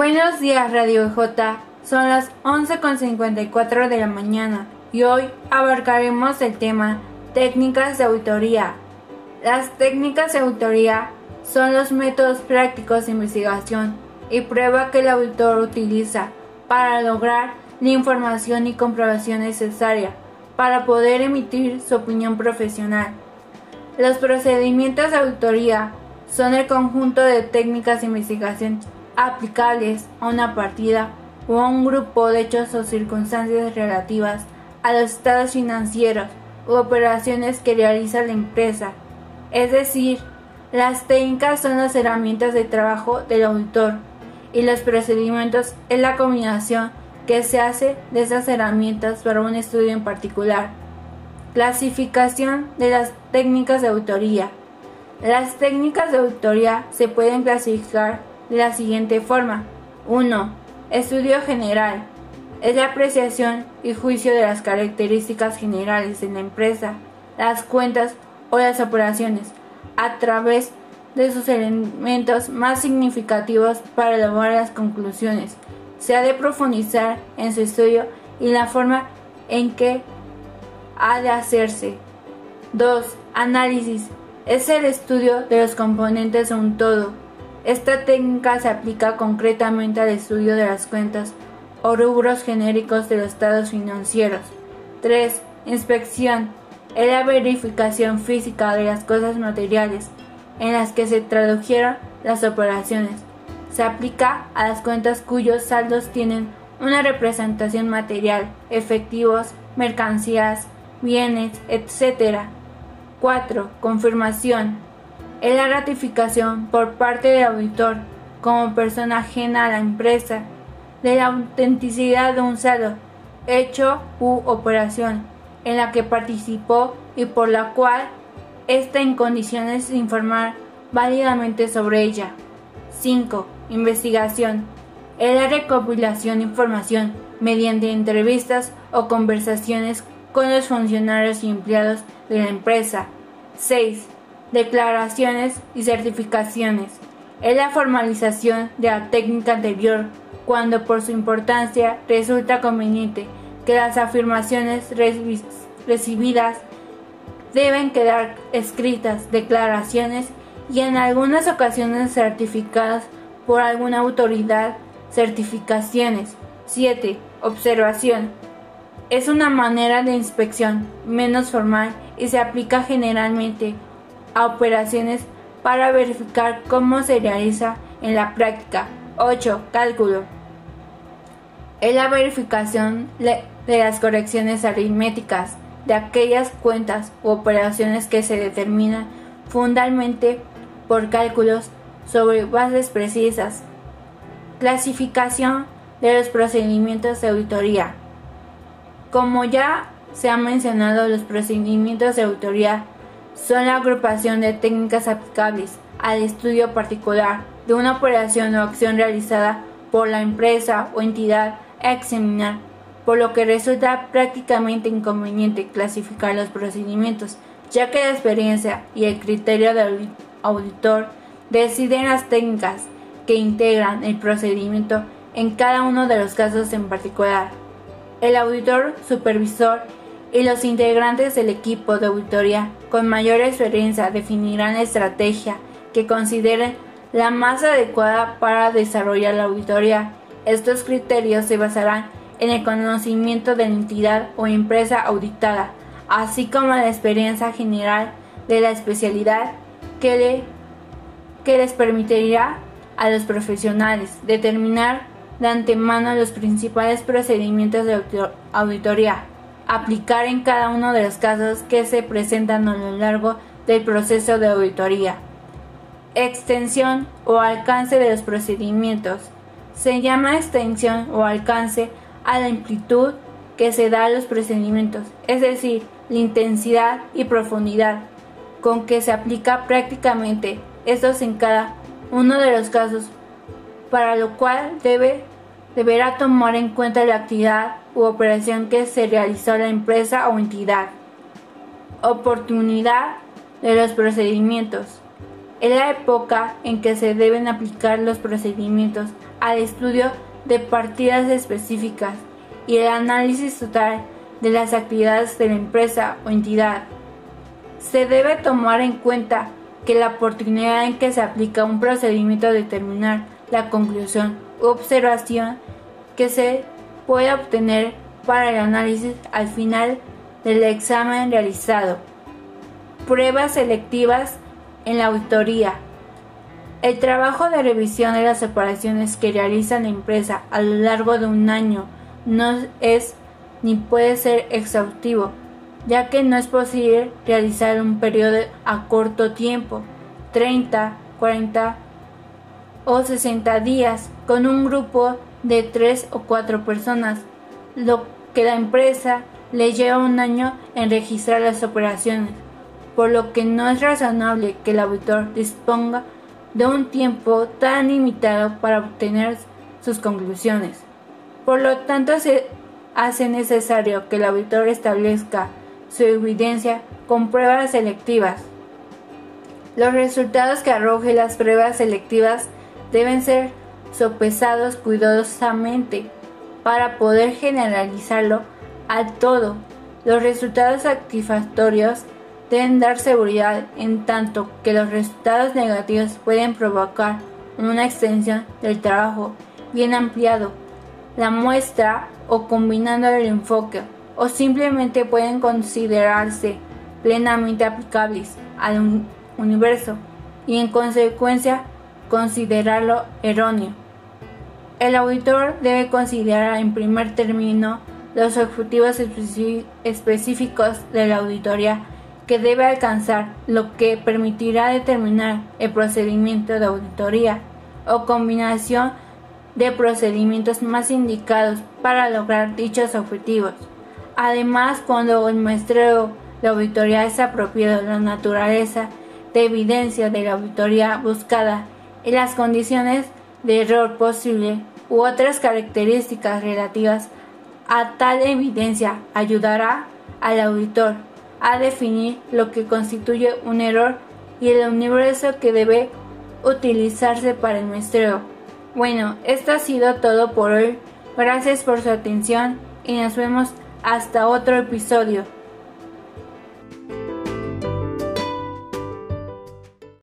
Buenos días Radio J, son las 11.54 de la mañana y hoy abarcaremos el tema técnicas de auditoría. Las técnicas de auditoría son los métodos prácticos de investigación y prueba que el auditor utiliza para lograr la información y comprobación necesaria para poder emitir su opinión profesional. Los procedimientos de auditoría son el conjunto de técnicas de investigación aplicables a una partida o a un grupo de hechos o circunstancias relativas a los estados financieros u operaciones que realiza la empresa. Es decir, las técnicas son las herramientas de trabajo del auditor y los procedimientos es la combinación que se hace de esas herramientas para un estudio en particular. Clasificación de las técnicas de autoría. Las técnicas de autoría se pueden clasificar de la siguiente forma. 1. Estudio general. Es la apreciación y juicio de las características generales de la empresa, las cuentas o las operaciones, a través de sus elementos más significativos para elaborar las conclusiones. Se ha de profundizar en su estudio y la forma en que ha de hacerse. 2. Análisis. Es el estudio de los componentes de un todo. Esta técnica se aplica concretamente al estudio de las cuentas o rubros genéricos de los estados financieros. 3. Inspección. Es la verificación física de las cosas materiales en las que se tradujeron las operaciones. Se aplica a las cuentas cuyos saldos tienen una representación material, efectivos, mercancías, bienes, etc. 4. Confirmación. Es la ratificación por parte del auditor, como persona ajena a la empresa, de la autenticidad de un saldo, hecho u operación en la que participó y por la cual está en condiciones de informar válidamente sobre ella. 5. Investigación. Es la recopilación de información mediante entrevistas o conversaciones con los funcionarios y empleados de la empresa. 6. Declaraciones y certificaciones. Es la formalización de la técnica anterior cuando por su importancia resulta conveniente que las afirmaciones recibidas deben quedar escritas, declaraciones y en algunas ocasiones certificadas por alguna autoridad, certificaciones. 7. Observación. Es una manera de inspección menos formal y se aplica generalmente a operaciones para verificar cómo se realiza en la práctica. 8. Cálculo. Es la verificación de las correcciones aritméticas de aquellas cuentas u operaciones que se determinan fundamentalmente por cálculos sobre bases precisas. Clasificación de los procedimientos de auditoría. Como ya se ha mencionado, los procedimientos de auditoría son la agrupación de técnicas aplicables al estudio particular de una operación o acción realizada por la empresa o entidad a examinar, por lo que resulta prácticamente inconveniente clasificar los procedimientos, ya que la experiencia y el criterio del auditor deciden las técnicas que integran el procedimiento en cada uno de los casos en particular. El auditor supervisor y los integrantes del equipo de auditoría con mayor experiencia definirán la estrategia que consideren la más adecuada para desarrollar la auditoría. Estos criterios se basarán en el conocimiento de la entidad o empresa auditada, así como la experiencia general de la especialidad que, que les permitirá a los profesionales determinar de antemano los principales procedimientos de auditoría aplicar en cada uno de los casos que se presentan a lo largo del proceso de auditoría. Extensión o alcance de los procedimientos. Se llama extensión o alcance a la amplitud que se da a los procedimientos, es decir, la intensidad y profundidad con que se aplica prácticamente estos en cada uno de los casos, para lo cual debe deberá tomar en cuenta la actividad u operación que se realizó la empresa o entidad. Oportunidad de los procedimientos. Es la época en que se deben aplicar los procedimientos al estudio de partidas específicas y el análisis total de las actividades de la empresa o entidad. Se debe tomar en cuenta que la oportunidad en que se aplica un procedimiento determinar la conclusión u observación que se puede obtener para el análisis al final del examen realizado. Pruebas selectivas en la auditoría. El trabajo de revisión de las operaciones que realiza la empresa a lo largo de un año no es ni puede ser exhaustivo, ya que no es posible realizar un periodo a corto tiempo, 30, 40 o 60 días, con un grupo de 3 o 4 personas, lo que la empresa le lleva un año en registrar las operaciones, por lo que no es razonable que el auditor disponga de un tiempo tan limitado para obtener sus conclusiones. Por lo tanto, se hace necesario que el auditor establezca su evidencia con pruebas selectivas. Los resultados que arroje las pruebas selectivas deben ser sopesados cuidadosamente para poder generalizarlo a todo. Los resultados satisfactorios deben dar seguridad en tanto que los resultados negativos pueden provocar una extensión del trabajo bien ampliado, la muestra o combinando el enfoque, o simplemente pueden considerarse plenamente aplicables al universo y en consecuencia considerarlo erróneo. El auditor debe considerar en primer término los objetivos específicos de la auditoría que debe alcanzar, lo que permitirá determinar el procedimiento de auditoría o combinación de procedimientos más indicados para lograr dichos objetivos. Además, cuando el muestreo de auditoría es apropiado, la naturaleza de evidencia de la auditoría buscada y las condiciones de error posible u otras características relativas a tal evidencia ayudará al auditor a definir lo que constituye un error y el universo que debe utilizarse para el muestreo. Bueno, esto ha sido todo por hoy. Gracias por su atención y nos vemos hasta otro episodio.